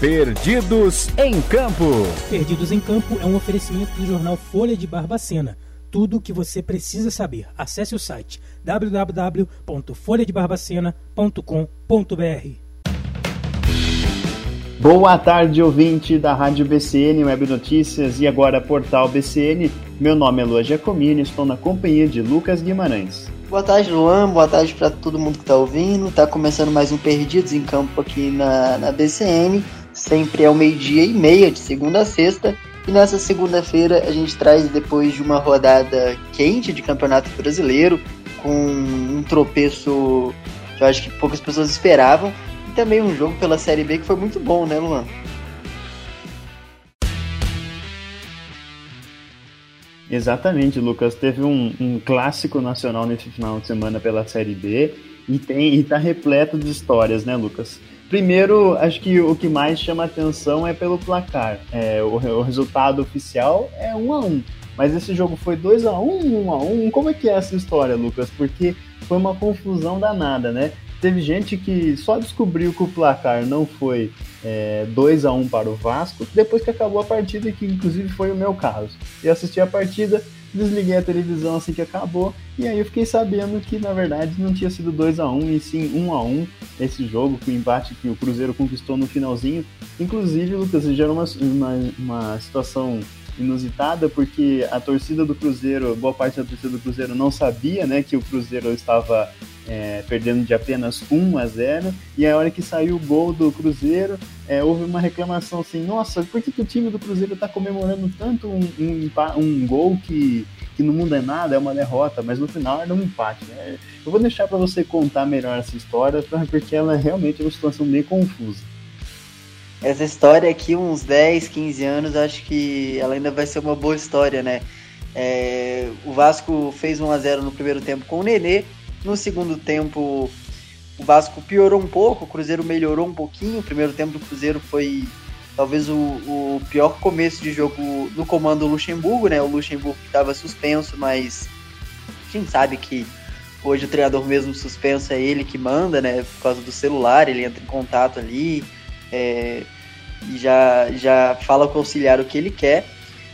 Perdidos em Campo. Perdidos em Campo é um oferecimento do jornal Folha de Barbacena. Tudo o que você precisa saber. Acesse o site www.folhadebarbacena.com.br. Boa tarde, ouvinte da Rádio BCN Web Notícias e agora Portal BCN. Meu nome é Lua Giacomini e estou na companhia de Lucas Guimarães. Boa tarde, Luan. Boa tarde para todo mundo que está ouvindo. Tá começando mais um Perdidos em Campo aqui na, na BCN sempre ao meio-dia e meia, de segunda a sexta. E nessa segunda-feira a gente traz, depois de uma rodada quente de Campeonato Brasileiro, com um tropeço que eu acho que poucas pessoas esperavam, e também um jogo pela Série B que foi muito bom, né, Luan? Exatamente, Lucas. Teve um, um, clássico nacional nesse final de semana pela Série B e tem e tá repleto de histórias, né, Lucas? Primeiro, acho que o que mais chama atenção é pelo placar. É, o, o, resultado oficial é 1 a 1 mas esse jogo foi 2 a 1 1 a 1 Como é que é essa história, Lucas? Porque foi uma confusão danada, né? Teve gente que só descobriu que o placar não foi é, 2 a 1 para o Vasco depois que acabou a partida, que inclusive foi o meu caso. Eu assisti a partida, desliguei a televisão assim que acabou, e aí eu fiquei sabendo que na verdade não tinha sido 2 a 1 e sim 1 a 1 esse jogo, com o embate que o Cruzeiro conquistou no finalzinho. Inclusive, Lucas, gerou uma, uma, uma situação inusitada, porque a torcida do Cruzeiro, boa parte da torcida do Cruzeiro não sabia né, que o Cruzeiro estava é, perdendo de apenas 1 a 0 e a hora que saiu o gol do Cruzeiro, é, houve uma reclamação assim, nossa, por que, que o time do Cruzeiro está comemorando tanto um, um, um, gol que, que não muda nada, é uma derrota, mas no final era um empate, né? Eu vou deixar para você contar melhor essa história, porque ela realmente é uma situação meio confusa. Essa história aqui, uns 10, 15 anos, acho que ela ainda vai ser uma boa história, né? É, o Vasco fez 1 a 0 no primeiro tempo com o Nenê, no segundo tempo, o Vasco piorou um pouco, o Cruzeiro melhorou um pouquinho. O primeiro tempo do Cruzeiro foi talvez o, o pior começo de jogo no comando do Luxemburgo, né? O Luxemburgo estava suspenso, mas a gente sabe que hoje o treinador mesmo suspenso é ele que manda, né? Por causa do celular, ele entra em contato ali é, já, já fala com o auxiliar o que ele quer.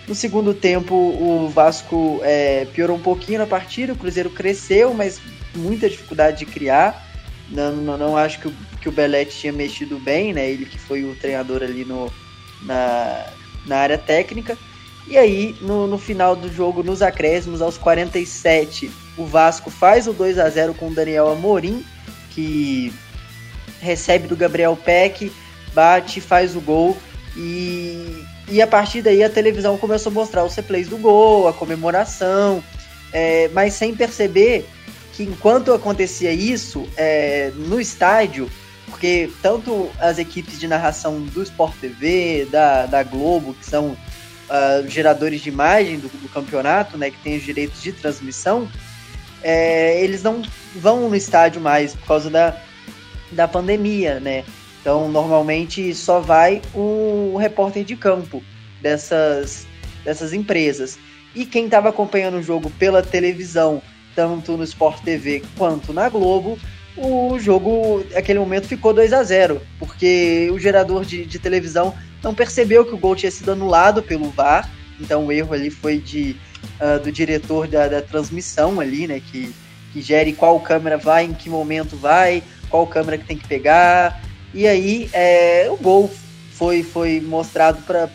No segundo tempo, o Vasco é, piorou um pouquinho na partida, o Cruzeiro cresceu, mas muita dificuldade de criar. Não, não, não acho que o, que o Belete tinha mexido bem, né? Ele que foi o treinador ali no, na, na área técnica. E aí, no, no final do jogo, nos acréscimos, aos 47, o Vasco faz o 2 a 0 com o Daniel Amorim, que recebe do Gabriel Peck, bate, faz o gol. E, e a partir daí a televisão começou a mostrar os replays do gol, a comemoração, é, mas sem perceber que enquanto acontecia isso é, no estádio, porque tanto as equipes de narração do Sport TV, da, da Globo, que são uh, geradores de imagem do, do, campeonato, né, que tem os direitos de transmissão, é, eles não vão no estádio mais por causa da, da pandemia, né? Então, normalmente só vai o repórter de campo dessas, dessas empresas. E quem estava acompanhando o jogo pela televisão tanto no Sport TV quanto na Globo, o jogo, naquele momento, ficou 2 a 0 porque o gerador de, de, televisão não percebeu que o gol tinha sido anulado pelo VAR, então o erro ali foi de, uh, do diretor da, da, transmissão ali, né, que, que gere qual câmera vai, em que momento vai, qual câmera que tem que pegar, e aí é, o gol foi, foi mostrado para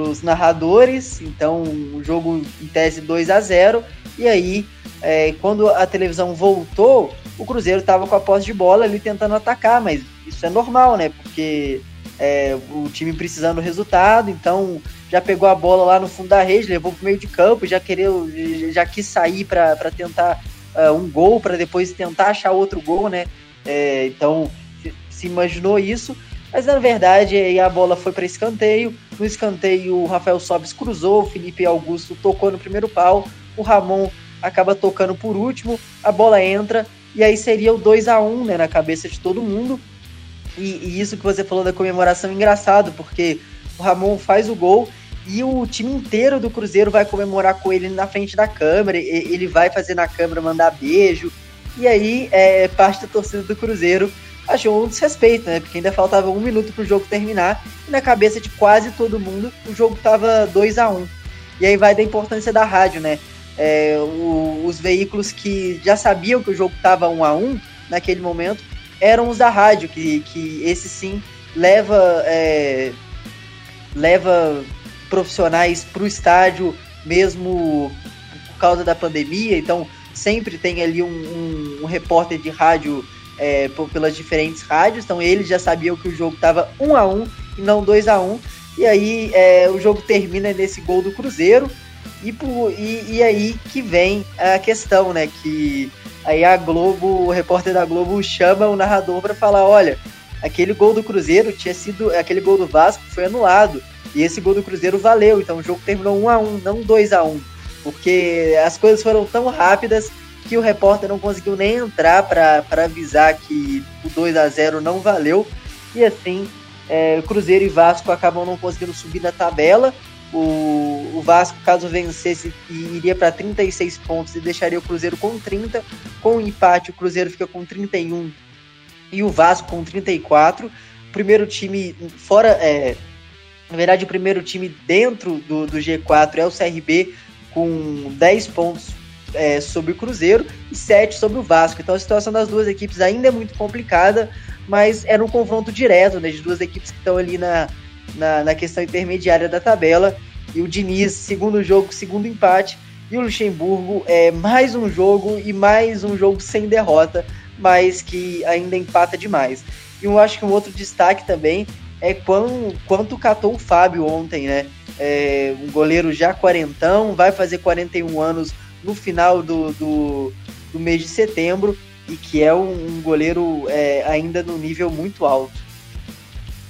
os narradores, então o jogo em tese 2 a 0 e aí, é, quando a televisão voltou, o Cruzeiro estava com a posse de bola ali tentando atacar, mas isso é normal, né? Porque é, o time precisando do resultado, então já pegou a bola lá no fundo da rede, levou para o meio de campo, já quereu, já quis sair para tentar uh, um gol, para depois tentar achar outro gol, né? É, então se imaginou isso, mas na verdade aí a bola foi para escanteio. No escanteio, o Rafael Sobis cruzou, o Felipe Augusto tocou no primeiro pau, o Ramon acaba tocando por último, a bola entra e aí seria o 2 a 1 né, na cabeça de todo mundo. E, e, isso que você falou da comemoração é engraçado, porque o Ramon faz o gol e o time inteiro do Cruzeiro vai comemorar com ele na frente da câmera, ele vai fazer na câmera mandar beijo. E aí, é, parte da torcida do Cruzeiro achou um desrespeito, né? Porque ainda faltava um minuto para o jogo terminar e na cabeça de quase todo mundo o jogo estava 2 a 1 um. E aí vai da importância da rádio, né? É, o, os veículos que já sabiam que o jogo estava 1 a 1 naquele momento eram os da rádio, que, que esse sim leva, é, leva profissionais para o estádio mesmo por causa da pandemia, então sempre tem ali um, um, um repórter de rádio é, pelas diferentes rádios, então eles já sabiam que o jogo estava 1 a 1 e não 2 a 1 e aí é, o jogo termina nesse gol do Cruzeiro, e, por, e, e, aí que vem a questão, né? Que aí a Globo, o repórter da Globo chama o narrador para falar: olha, aquele gol do Cruzeiro tinha sido. Aquele gol do Vasco foi anulado. E esse gol do Cruzeiro valeu. Então o jogo terminou 1 a 1 não 2 a 1 Porque as coisas foram tão rápidas que o repórter não conseguiu nem entrar para avisar que o 2 a 0 não valeu. E assim, é, Cruzeiro e Vasco acabam não conseguindo subir na tabela. O, o Vasco, caso vencesse, iria para 36 pontos e deixaria o Cruzeiro com 30. Com o empate, o Cruzeiro fica com 31 e o Vasco com 34. O primeiro time fora. É, na verdade, o primeiro time dentro do, do G4 é o CRB, com 10 pontos é, sobre o Cruzeiro e 7 sobre o Vasco. Então a situação das duas equipes ainda é muito complicada, mas era um confronto direto né, de duas equipes que estão ali na, na, na questão intermediária da tabela. E o Diniz, segundo jogo, segundo empate. E o Luxemburgo é mais um jogo e mais um jogo sem derrota, mas que ainda empata demais. E eu acho que um outro destaque também é quão, quanto catou o Fábio ontem, né? É, um goleiro já quarentão, vai fazer 41 anos no final do, do, do mês de setembro e que é um, um goleiro é, ainda no nível muito alto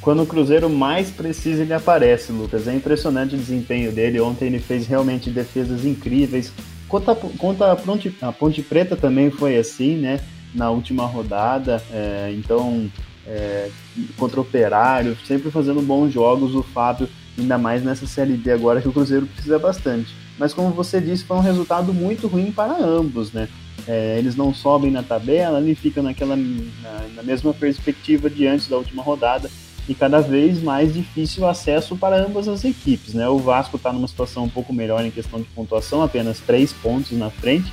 quando o Cruzeiro mais precisa, ele aparece, Lucas. É impressionante o desempenho dele. Ontem ele fez realmente defesas incríveis. Contra, contra a, Ponte, a Ponte Preta também foi assim, né? Na última rodada. É, então, é, contra o Operário, sempre fazendo bons jogos. O Fábio, ainda mais nessa Série B agora, que o Cruzeiro precisa bastante. Mas, como você disse, foi um resultado muito ruim para ambos, né? É, eles não sobem na tabela, ele fica naquela na, na mesma perspectiva de antes da última rodada e cada vez mais difícil o acesso para ambas as equipes. Né? O Vasco está numa situação um pouco melhor em questão de pontuação, apenas três pontos na frente,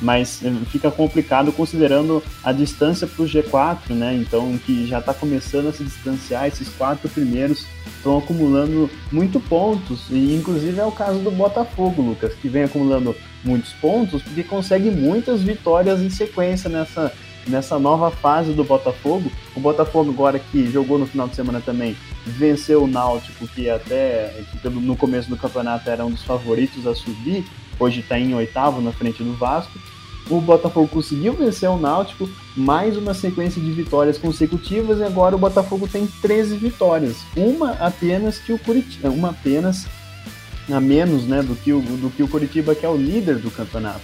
mas eh, fica complicado considerando a distância para o G4, né? Então, que já está começando a se distanciar, esses quatro primeiros estão acumulando muito pontos, e inclusive é o caso do Botafogo, Lucas, que vem acumulando muitos pontos porque consegue muitas vitórias em sequência nessa nessa nova fase do Botafogo. O Botafogo agora que jogou no final de semana também venceu o Náutico, que até que no começo do campeonato era um dos favoritos a subir, hoje está em oitavo na frente do Vasco. O Botafogo conseguiu vencer o Náutico, mais uma sequência de vitórias consecutivas e agora o Botafogo tem 13 vitórias, uma apenas que o Curitiba, uma apenas a menos, né, do que o do que o Curitiba que é o líder do campeonato.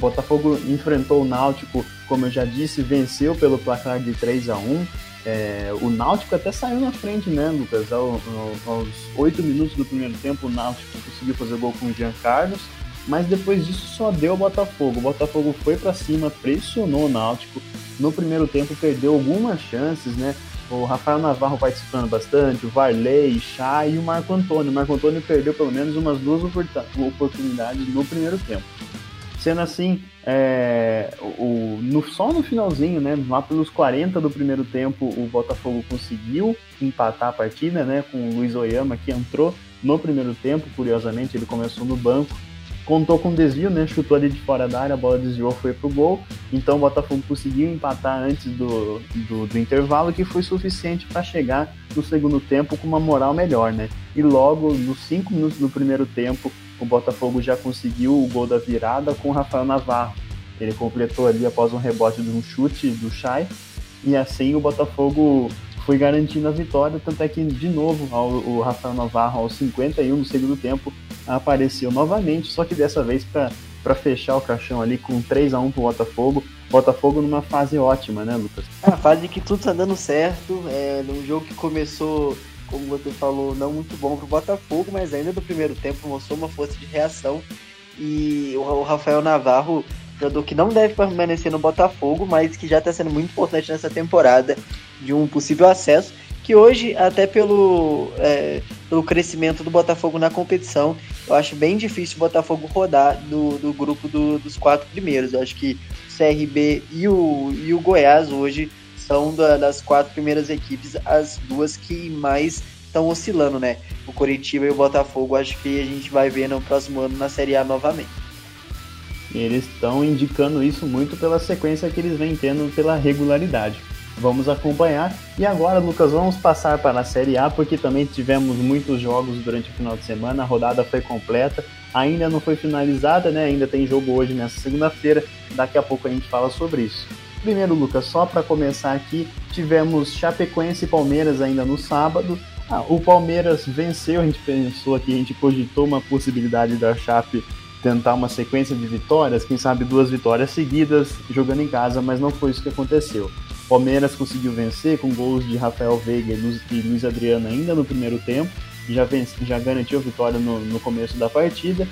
Botafogo enfrentou o Náutico, como eu já disse, venceu pelo placar de 3 a 1 é, o Náutico até saiu na frente, né, Lucas? Ao, ao, aos 8 minutos do primeiro tempo, o Náutico conseguiu fazer gol com o Jean Carlos, mas depois disso só deu o Botafogo. O Botafogo foi para cima, pressionou o Náutico. No primeiro tempo perdeu algumas chances, né? O Rafael Navarro participando bastante, o Varley, Chay e o Marco Antônio. O Marco Antônio perdeu pelo menos umas duas oportunidades no primeiro tempo. Sendo assim, é, o, no, só no finalzinho, né, lá pelos 40 do primeiro tempo, o Botafogo conseguiu empatar a partida, né, com o Luiz Oyama, que entrou no primeiro tempo, curiosamente, ele começou no banco, contou com desvio, né, chutou ali de fora da área, a bola desviou, foi pro gol, então o Botafogo conseguiu empatar antes do, do, do intervalo, que foi suficiente para chegar no segundo tempo com uma moral melhor, né, e logo nos 5 minutos do primeiro tempo, o Botafogo já conseguiu o gol da virada com o Rafael Navarro. Ele completou ali após um rebote de um chute do Chay, e assim o Botafogo foi garantindo a vitória, tanto é que de novo o Rafael Navarro aos 51 do segundo tempo apareceu novamente, só que dessa vez para fechar o caixão ali com 3 a 1 pro Botafogo. Botafogo numa fase ótima, né, Lucas? É uma fase que tudo tá dando certo, é um jogo que começou como você falou, não muito bom para o Botafogo, mas ainda do primeiro tempo mostrou uma força de reação. E o Rafael Navarro jogador que não deve permanecer no Botafogo, mas que já está sendo muito importante nessa temporada de um possível acesso. Que hoje, até pelo, é, pelo crescimento do Botafogo na competição, eu acho bem difícil o Botafogo rodar do, do grupo do, dos quatro primeiros. Eu acho que o CRB e o, e o Goiás hoje são da, das quatro primeiras equipes as duas que mais estão oscilando, né? O Coritiba e o Botafogo, acho que a gente vai ver no próximo ano na Série A novamente. Eles estão indicando isso muito pela sequência que eles vêm tendo pela regularidade. Vamos acompanhar. E agora, Lucas, vamos passar para a Série A, porque também tivemos muitos jogos durante o final de semana, a rodada foi completa, ainda não foi finalizada, né? Ainda tem jogo hoje nessa segunda-feira, daqui a pouco a gente fala sobre isso. Primeiro, Lucas, só para começar aqui, tivemos Chapecoense e Palmeiras ainda no sábado. Ah, o Palmeiras venceu, a gente pensou aqui, a gente cogitou uma possibilidade da Chape tentar uma sequência de vitórias, quem sabe duas vitórias seguidas jogando em casa, mas não foi isso que aconteceu. Palmeiras conseguiu vencer com gols de Rafael Veiga e Luiz Adriano ainda no primeiro tempo, já, vence, já garantiu a vitória no, no começo da partida.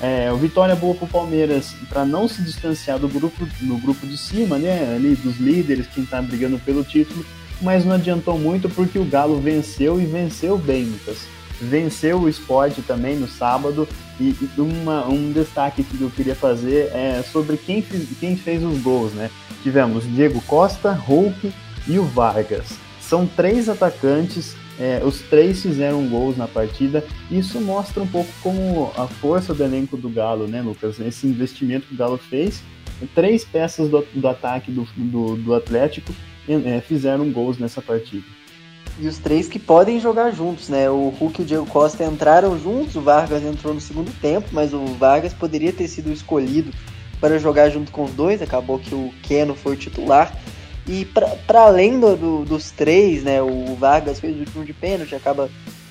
É, o vitória boa para o Palmeiras para não se distanciar do grupo, no grupo de cima, né, ali dos líderes, quem está brigando pelo título, mas não adiantou muito porque o Galo venceu e venceu bem, Lucas venceu o esporte também no sábado. E, uma, um destaque que eu queria fazer é sobre quem, quem fez os gols, né? Tivemos Diego Costa, Hulk e o Vargas. São três atacantes, é, os três fizeram gols na partida. Isso mostra um pouco como a força do elenco do Galo, né, Lucas? Esse investimento que o Galo fez. Três peças do, do ataque do, do, do Atlético é, fizeram gols nessa partida e os três que podem jogar juntos, né? O Hulk e o Diego Costa entraram juntos, o Vargas entrou no segundo tempo, mas o Vargas poderia ter sido escolhido para jogar junto com os dois, acabou que o Keno foi o titular. E para além do, do, dos três, né? O Vargas fez o último de pênalti, acaba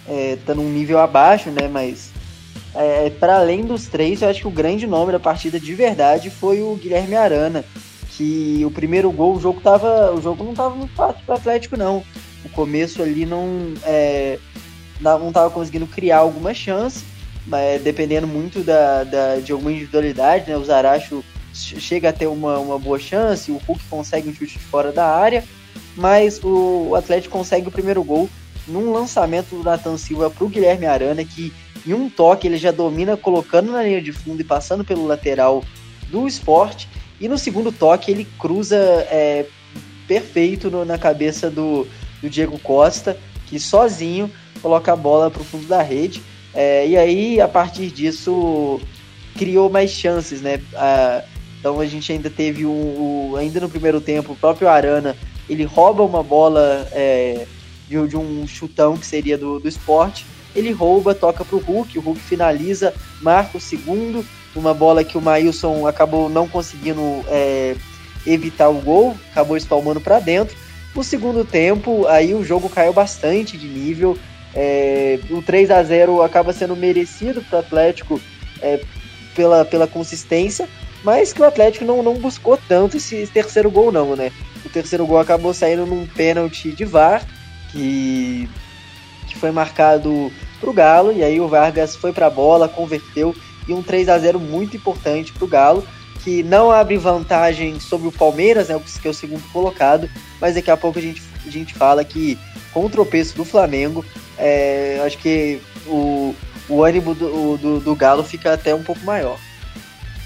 é, estando um nível abaixo, né? Mas é, para além dos três, eu acho que o grande nome da partida de verdade foi o Guilherme Arana, que o primeiro gol, o jogo tava, o jogo não estava muito fácil para o Atlético não o começo ali não é, não estava conseguindo criar alguma chance, mas dependendo muito da, da, de alguma individualidade, né? O Zaracho chega a ter uma, uma boa chance, o Hulk consegue um chute de fora da área, mas o, o Atlético consegue o primeiro gol num lançamento do Nathan Silva para o Guilherme Arana, que em um toque ele já domina colocando na linha de fundo e passando pelo lateral do esporte, e no segundo toque ele cruza é, perfeito no, na cabeça do, do Diego Costa, que sozinho coloca a bola para o fundo da rede. É, e aí, a partir disso, criou mais chances, né? Ah, então a gente ainda teve um, ainda no primeiro tempo, o próprio Arana, ele rouba uma bola é, de, de, um chutão que seria do, do esporte. Ele rouba, toca para o Hulk, o Hulk finaliza, marca o segundo, uma bola que o Maílson acabou não conseguindo é, evitar o gol, acabou espalmando para dentro. No segundo tempo, aí o jogo caiu bastante de nível. É, o 3 a 0 acaba sendo merecido para o Atlético é, pela, pela consistência, mas que o Atlético não, não buscou tanto esse terceiro gol, não, né? O terceiro gol acabou saindo num pênalti de VAR, que, que foi marcado para o Galo, e aí o Vargas foi para a bola, converteu, e um 3 a 0 muito importante para o Galo que não abre vantagem sobre o Palmeiras, né, que é o segundo colocado, mas daqui a pouco a gente, a gente fala que com o tropeço do Flamengo, é, acho que o, o ânimo do, do, do, Galo fica até um pouco maior.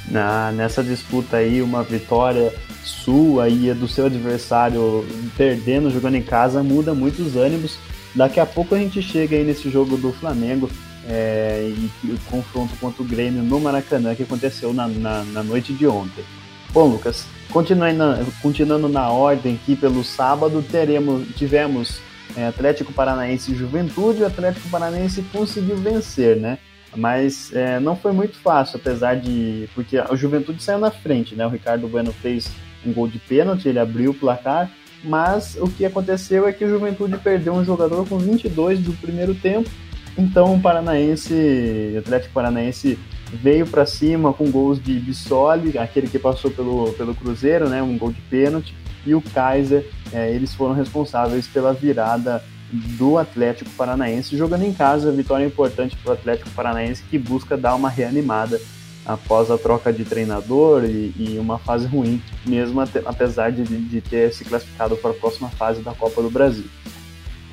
Na, nessa disputa aí, uma vitória sua e do seu adversário perdendo, jogando em casa, muda muito os ânimos. Daqui a pouco a gente chega aí nesse jogo do Flamengo é, e, o confronto contra o Grêmio no Maracanã que aconteceu na, na, na noite de ontem. Bom, Lucas, continuando na, continuando na ordem aqui pelo sábado, teremos, tivemos é, Atlético Paranaense e Juventude, o Atlético Paranaense conseguiu vencer, né? Mas é, não foi muito fácil, apesar de. Porque a Juventude saiu na frente, né? O Ricardo Bueno fez um gol de pênalti, ele abriu o placar, mas o que aconteceu é que o Juventude perdeu um jogador com 22 do primeiro tempo então o Paranaense, o Atlético Paranaense veio para cima com gols de Bissoli, aquele que passou pelo, pelo Cruzeiro, né, um gol de pênalti, e o Kaiser, é, eles foram responsáveis pela virada do Atlético Paranaense, jogando em casa, vitória importante para o Atlético Paranaense que busca dar uma reanimada após a troca de treinador e, e uma fase ruim, mesmo apesar de, de ter se classificado para a próxima fase da Copa do Brasil.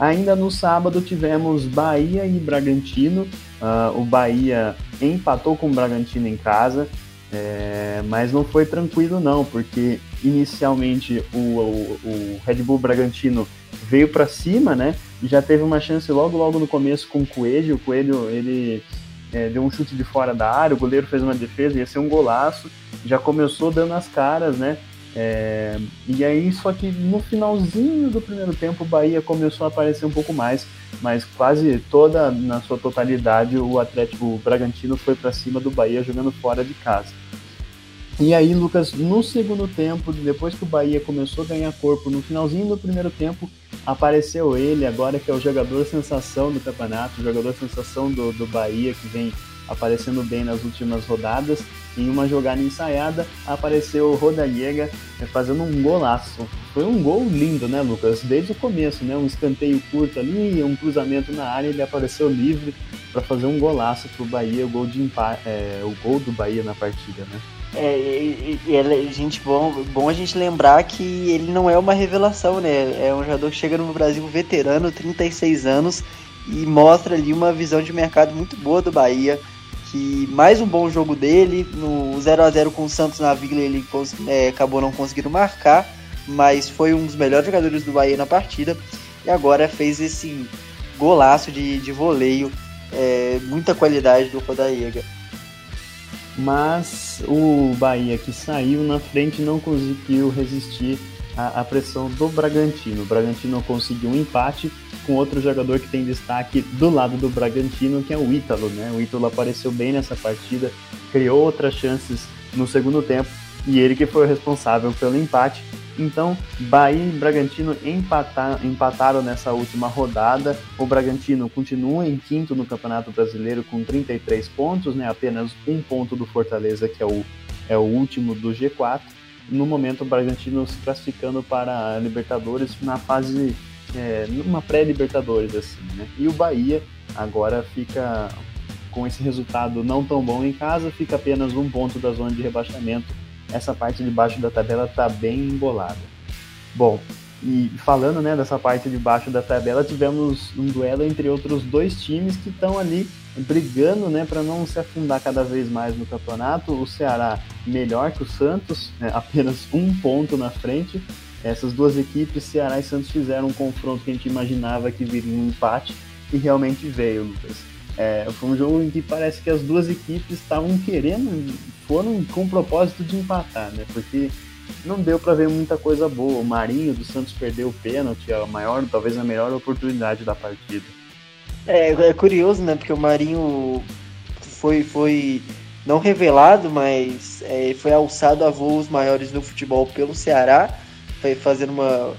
Ainda no sábado tivemos Bahia e Bragantino. Uh, o Bahia empatou com o Bragantino em casa, é, mas não foi tranquilo não, porque inicialmente o, o, o Red Bull Bragantino veio para cima, né? Já teve uma chance logo logo no começo com o Coelho. O Coelho ele é, deu um chute de fora da área, o goleiro fez uma defesa, ia ser um golaço. Já começou dando as caras, né? É, e aí, só que no finalzinho do primeiro tempo, o Bahia começou a aparecer um pouco mais, mas quase toda, na sua totalidade, o Atlético o Bragantino foi para cima do Bahia jogando fora de casa. E aí, Lucas, no segundo tempo, depois que o Bahia começou a ganhar corpo, no finalzinho do primeiro tempo, apareceu ele, agora que é o jogador sensação do campeonato, o jogador sensação do, do Bahia, que vem aparecendo bem nas últimas rodadas. Em uma jogada ensaiada, apareceu o Rodallega é, fazendo um golaço. Foi um gol lindo, né, Lucas? Desde o começo, né? Um escanteio curto ali, um cruzamento na área, ele apareceu livre para fazer um golaço pro Bahia, o gol é, o gol do Bahia na partida, né? É, e, e, gente, bom, bom a gente lembrar que ele não é uma revelação, né? É um jogador que chega no Brasil veterano, 36 anos, e mostra ali uma visão de mercado muito boa do Bahia que mais um bom jogo dele, no 0 a 0 com o Santos na Vila ele é, acabou não conseguindo marcar, mas foi um dos melhores jogadores do Bahia na partida e agora fez esse golaço de, de voleio, é, muita qualidade do Rodaiega. Mas o Bahia que saiu na frente não conseguiu resistir à, à pressão do Bragantino. O Bragantino conseguiu um empate com outro jogador que tem destaque do lado do Bragantino, que é o Ítalo, né? O Ítalo apareceu bem nessa partida, criou outras chances no segundo tempo e ele que foi o responsável pelo empate. Então, Bahia e Bragantino empatar, empataram nessa última rodada. O Bragantino continua em quinto no Campeonato Brasileiro com 33 pontos, né? apenas um ponto do Fortaleza, que é o, é o último do G4. No momento, o Bragantino se classificando para a Libertadores na fase é, numa pré-Libertadores, assim, né? E o Bahia agora fica com esse resultado não tão bom em casa, fica apenas um ponto da zona de rebaixamento. Essa parte de baixo da tabela está bem embolada. Bom, e falando né, dessa parte de baixo da tabela, tivemos um duelo entre outros dois times que estão ali brigando né, para não se afundar cada vez mais no campeonato. O Ceará melhor que o Santos, né, apenas um ponto na frente, essas duas equipes, Ceará e Santos, fizeram um confronto que a gente imaginava que viria um empate e realmente veio, Lucas. É, foi um jogo em que parece que as duas equipes estavam querendo, foram com o propósito de empatar, né? Porque não deu para ver muita coisa boa. O Marinho do Santos perdeu o pênalti, a maior, talvez a melhor oportunidade da partida. É, é curioso, né? Porque o Marinho foi, foi não revelado, mas é, foi alçado a voos maiores no futebol pelo Ceará foi fazendo uma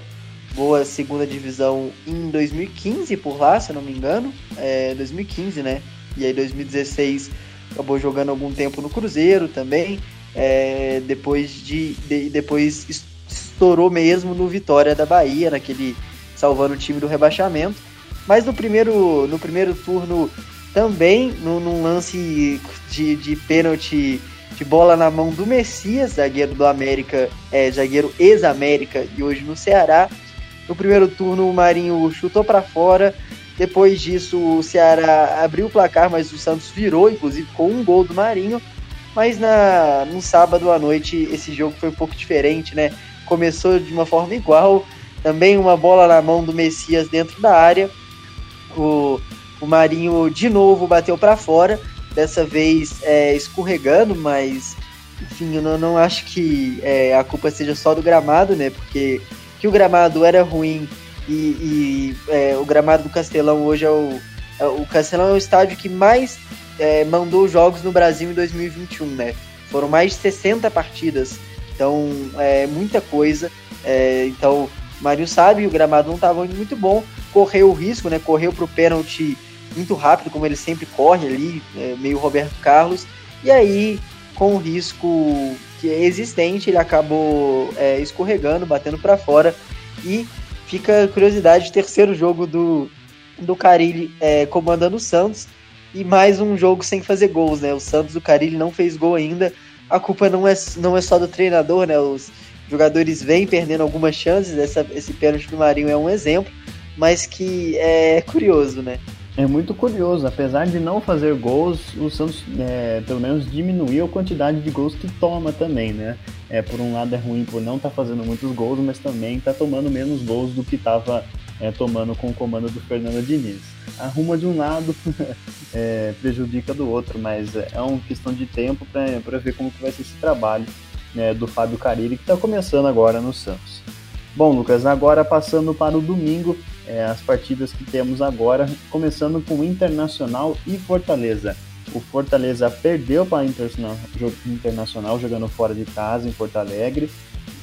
boa segunda divisão em 2015 por lá, se não me engano. É, 2015, né? E aí 2016 acabou jogando algum tempo no Cruzeiro também. É, depois de, de, depois estourou mesmo no Vitória da Bahia, naquele salvando o time do rebaixamento. Mas no primeiro, no primeiro turno também, no, num lance de, de pênalti de bola na mão do Messias, zagueiro do América, é, zagueiro ex-América e hoje no Ceará. No primeiro turno, o Marinho chutou para fora. Depois disso, o Ceará abriu o placar, mas o Santos virou, inclusive com um gol do Marinho. Mas na, no sábado à noite, esse jogo foi um pouco diferente, né? Começou de uma forma igual. Também uma bola na mão do Messias dentro da área. O, o Marinho de novo bateu para fora dessa vez é, escorregando, mas enfim, eu não, não acho que é, a culpa seja só do gramado, né? Porque que o gramado era ruim e, e é, o gramado do Castelão hoje é o. É, o Castelão é o estádio que mais é, mandou jogos no Brasil em 2021, né? Foram mais de 60 partidas, então é muita coisa. É, então, Mário sabe, o gramado não estava muito bom, correu o risco, né? Correu para o pênalti muito rápido, como ele sempre corre ali, é, meio Roberto Carlos, e aí, com o risco que é existente, ele acabou é, escorregando, batendo para fora, e fica curiosidade, terceiro jogo do, do Carilli é, comandando o Santos, e mais um jogo sem fazer gols, né? O Santos, o Carilli não fez gol ainda. A culpa não é, não é só do treinador, né? Os jogadores vêm perdendo algumas chances. Essa, esse pênalti do Marinho é um exemplo, mas que é curioso, né? É muito curioso, apesar de não fazer gols, o Santos é, pelo menos diminuiu a quantidade de gols que toma também, né? É, por um lado é ruim por não estar tá fazendo muitos gols, mas também está tomando menos gols do que estava é, tomando com o comando do Fernando Diniz. Arruma de um lado, é, prejudica do outro, mas é uma questão de tempo para ver como que vai ser esse trabalho né, do Fábio Carilli, que está começando agora no Santos. Bom, Lucas, agora passando para o domingo, é, as partidas que temos agora, começando com Internacional e Fortaleza. O Fortaleza perdeu para o Internacional jogando fora de casa em Porto Alegre.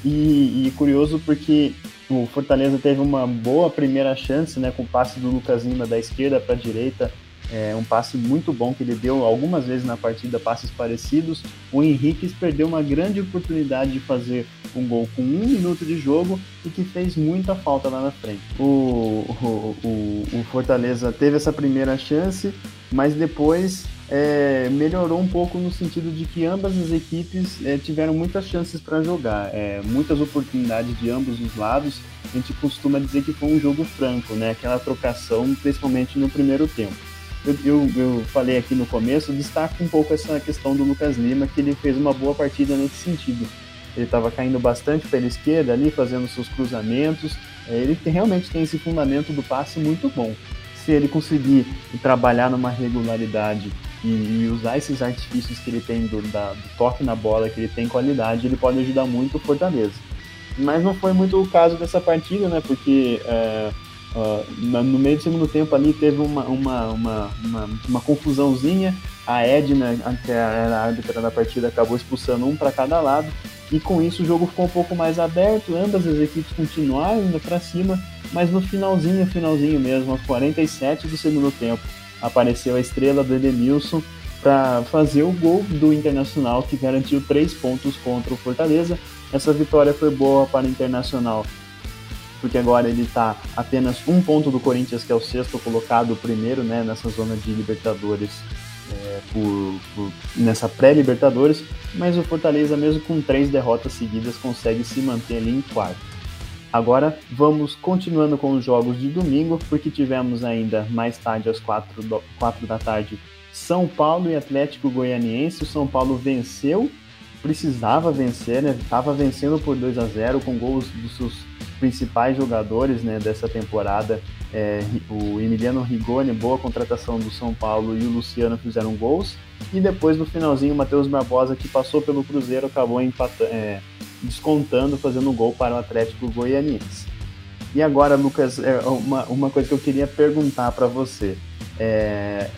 E, e, curioso porque o Fortaleza teve uma boa primeira chance, né, com o passe do Lucas Lima da esquerda para a direita, é, um passe muito bom que ele deu algumas vezes na partida, passes parecidos. O Henrique perdeu uma grande oportunidade de fazer um gol com um minuto de jogo e que fez muita falta lá na frente. O, o, o, o Fortaleza teve essa primeira chance, mas depois é, melhorou um pouco no sentido de que ambas as equipes é, tiveram muitas chances para jogar, é, muitas oportunidades de ambos os lados. A gente costuma dizer que foi um jogo franco, né? Aquela trocação, principalmente no primeiro tempo. Eu, eu, eu falei aqui no começo, destaco um pouco essa questão do Lucas Lima, que ele fez uma boa partida nesse sentido. Ele estava caindo bastante pela esquerda ali, fazendo seus cruzamentos. É, ele tem, realmente tem esse fundamento do passe muito bom. Se ele conseguir trabalhar numa regularidade e, e, usar esses artifícios que ele tem do, da, do, toque na bola, que ele tem qualidade, ele pode ajudar muito o Fortaleza. Mas não foi muito o caso dessa partida, né? Porque é, uh, no meio do segundo tempo ali teve uma, uma, uma, uma, uma confusãozinha. A Edna, que era a árbitra da partida, acabou expulsando um para cada lado. E com isso o jogo ficou um pouco mais aberto, ambas as equipes continuaram indo para cima, mas no finalzinho, finalzinho mesmo, aos 47 do segundo tempo, apareceu a estrela do Edenilson para fazer o gol do Internacional, que garantiu três pontos contra o Fortaleza. Essa vitória foi boa para o Internacional, porque agora ele está apenas um ponto do Corinthians, que é o sexto colocado, o primeiro né, nessa zona de Libertadores, é, por, por, nessa pré-Libertadores, mas o Fortaleza, mesmo com três derrotas seguidas, consegue se manter ali em quarto. Agora vamos continuando com os jogos de domingo, porque tivemos ainda mais tarde, às 4, do, 4 da tarde, São Paulo e Atlético Goianiense. O São Paulo venceu, precisava vencer, né? Estava vencendo por 2 a 0 com gols dos seus principais jogadores né, dessa temporada. É, o Emiliano Rigoni, boa contratação do São Paulo, e o Luciano fizeram gols. E depois, no finalzinho, o Matheus Barbosa, que passou pelo Cruzeiro, acabou empatando. É, descontando, fazendo gol para o Atlético Goianiense. E agora, Lucas, é uma, uma coisa que eu queria perguntar para você. É,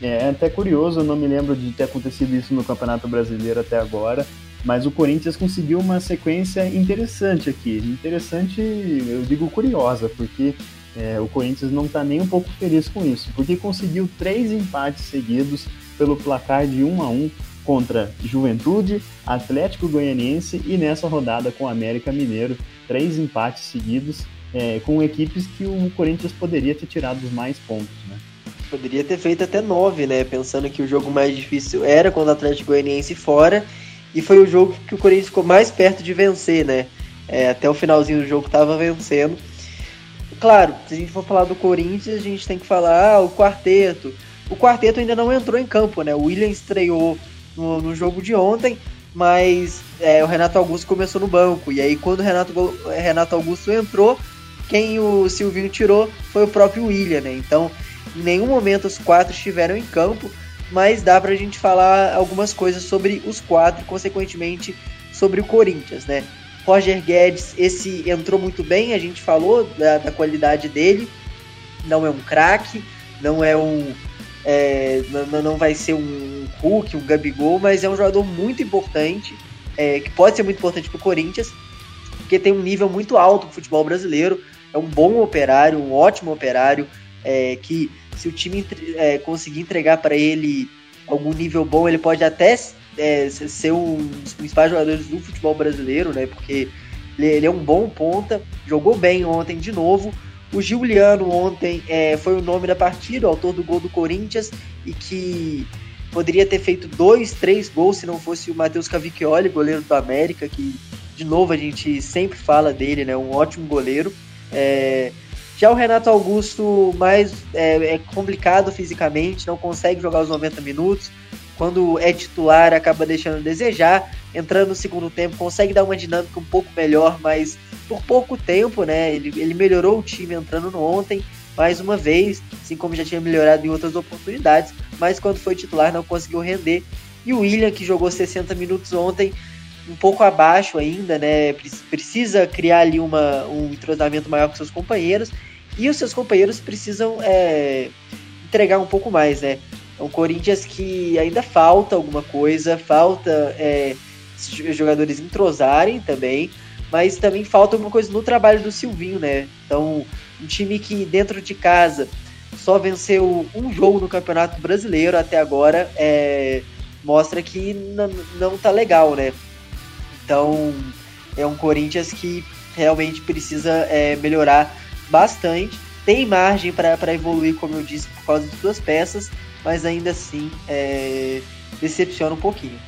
é até curioso, eu não me lembro de ter acontecido isso no Campeonato Brasileiro até agora, mas o Corinthians conseguiu uma sequência interessante aqui. Interessante, eu digo curiosa, porque é, o Corinthians não está nem um pouco feliz com isso, porque conseguiu três empates seguidos pelo placar de 1 a 1 contra Juventude, Atlético Goianiense e nessa rodada com América Mineiro, três empates seguidos é, com equipes que o Corinthians poderia ter tirado os mais pontos, né? Poderia ter feito até nove, né? Pensando que o jogo mais difícil era contra o Atlético Goianiense fora e foi o jogo que o Corinthians ficou mais perto de vencer, né? É, até o finalzinho do jogo estava vencendo. Claro, se a gente for falar do Corinthians, a gente tem que falar ah, o quarteto. O quarteto ainda não entrou em campo, né? O William estreou no, no jogo de ontem, mas é, o Renato Augusto começou no banco. E aí, quando o Renato, Renato Augusto entrou, quem o Silvinho tirou foi o próprio William, né? Então, em nenhum momento os quatro estiveram em campo, mas dá pra gente falar algumas coisas sobre os quatro, consequentemente sobre o Corinthians, né? Roger Guedes, esse entrou muito bem, a gente falou da, da qualidade dele, não é um craque, não é um, é, não, não vai ser um Hulk, um Gabigol, mas é um jogador muito importante, é, que pode ser muito importante para o Corinthians, porque tem um nível muito alto no futebol brasileiro, é um bom operário, um ótimo operário, é, que se o time é, conseguir entregar para ele algum nível bom, ele pode até é, ser um dos principais jogadores do futebol brasileiro, né? Porque ele, é um bom ponta, jogou bem ontem de novo. O Giuliano ontem é, foi o nome da partida, o autor do gol do Corinthians, e que poderia ter feito dois, três gols se não fosse o Matheus Cavicchioli, goleiro do América, que de novo a gente sempre fala dele, né? Um ótimo goleiro. É... Já o Renato Augusto, mais é, é, complicado fisicamente, não consegue jogar os 90 minutos. Quando é titular, acaba deixando a desejar. Entrando no segundo tempo, consegue dar uma dinâmica um pouco melhor, mas por pouco tempo, né? Ele, ele melhorou o time entrando no ontem, mais uma vez, assim como já tinha melhorado em outras oportunidades, mas quando foi titular não conseguiu render. E o William, que jogou 60 minutos ontem, um pouco abaixo ainda, né? Precisa criar ali uma, um entrosamento maior com seus companheiros. E os seus companheiros precisam é, entregar um pouco mais, né? É um Corinthians que ainda falta alguma coisa, falta é, jogadores entrosarem também, mas também falta alguma coisa no trabalho do Silvinho, né? Então, um time que dentro de casa só venceu um jogo no Campeonato Brasileiro até agora, é, mostra que não tá legal, né? Então, é um Corinthians que realmente precisa é, melhorar bastante. Tem margem para evoluir, como eu disse, por causa de suas peças, mas ainda assim é, decepciona um pouquinho.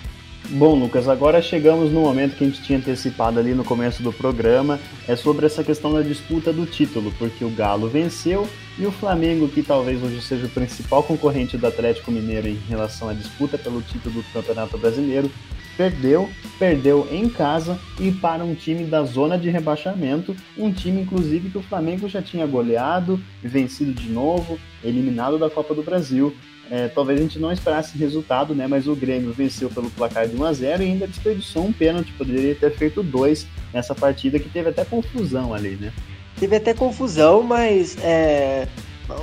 Bom, Lucas, agora chegamos no momento que a gente tinha antecipado ali no começo do programa, é sobre essa questão da disputa do título, porque o Galo venceu e o Flamengo, que talvez hoje seja o principal concorrente do Atlético Mineiro em relação à disputa pelo título do Campeonato Brasileiro, perdeu, perdeu em casa e para um time da zona de rebaixamento, um time inclusive que o Flamengo já tinha goleado, vencido de novo, eliminado da Copa do Brasil. É, talvez a gente não esperasse resultado, né? Mas o Grêmio venceu pelo placar de 1 a 0 e ainda desperdiçou um pênalti, poderia ter feito dois nessa partida que teve até confusão ali, né? Teve até confusão, mas é,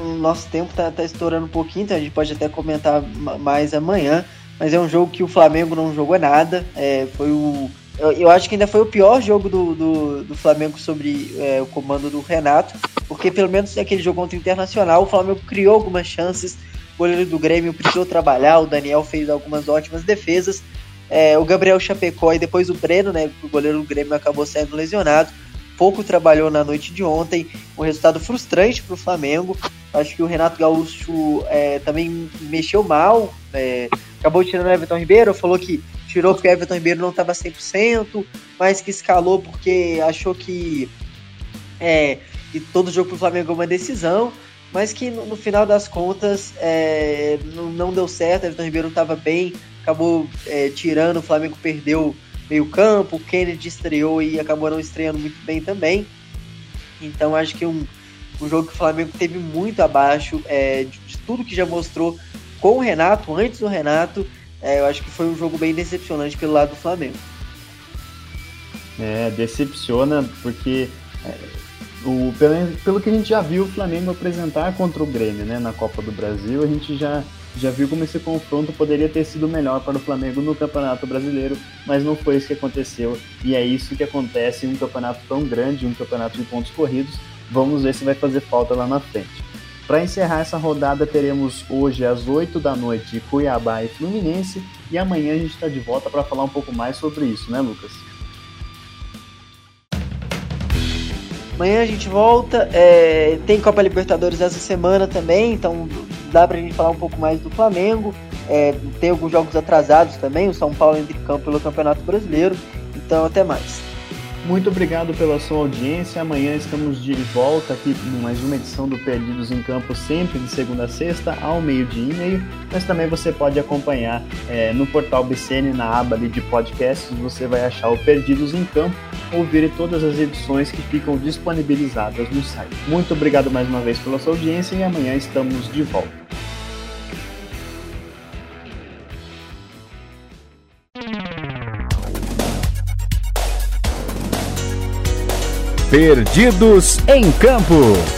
o nosso tempo tá, tá estourando um pouquinho, então a gente pode até comentar mais amanhã. Mas é um jogo que o Flamengo não jogou nada. É, foi o eu, acho que ainda foi o pior jogo do, do, do Flamengo sobre é, o comando do Renato, porque pelo menos aquele jogo contra o Internacional, o Flamengo criou algumas chances, o goleiro do Grêmio precisou trabalhar, o Daniel fez algumas ótimas defesas, é, o Gabriel Chapecó e depois o Breno, né, o goleiro do Grêmio acabou sendo lesionado, pouco trabalhou na noite de ontem, um resultado frustrante para o Flamengo, acho que o Renato Gaúcho é, também mexeu mal, é, acabou tirando o Everton Ribeiro, falou que tirou porque o Everton Ribeiro não estava 100%, mas que escalou porque achou que, é, que todo jogo pro Flamengo é uma decisão, mas que no, no final das contas é, não, não, deu certo, o Everton Ribeiro estava bem, acabou é, tirando, o Flamengo perdeu meio campo, o Kennedy estreou e acabou não estreando muito bem também. Então acho que um, um jogo que o Flamengo teve muito abaixo é, de, de tudo que já mostrou com o Renato, antes do Renato, é, eu acho que foi um jogo bem decepcionante pelo lado do Flamengo. É, decepciona porque é, o, pelo, pelo que a gente já viu o Flamengo apresentar contra o Grêmio né, na Copa do Brasil, a gente já, já viu como esse confronto poderia ter sido melhor para o Flamengo no Campeonato Brasileiro, mas não foi isso que aconteceu. E é isso que acontece em um campeonato tão grande, um campeonato de pontos corridos. Vamos ver se vai fazer falta lá na frente. Para encerrar essa rodada, teremos hoje às 8 da noite Cuiabá e Fluminense. E amanhã a gente está de volta para falar um pouco mais sobre isso, né, Lucas? Amanhã a gente volta. É, tem Copa Libertadores essa semana também, então dá para a gente falar um pouco mais do Flamengo. É, tem alguns jogos atrasados também. O São Paulo entra em campo pelo Campeonato Brasileiro. Então, até mais. Muito obrigado pela sua audiência. Amanhã estamos de volta aqui com mais uma edição do Perdidos em Campo, sempre de segunda a sexta, ao meio-dia e meio. Mas também você pode acompanhar é, no portal BCN, na aba de podcasts, você vai achar o Perdidos em Campo, ouvir todas as edições que ficam disponibilizadas no site. Muito obrigado mais uma vez pela sua audiência e amanhã estamos de volta. Perdidos em Campo.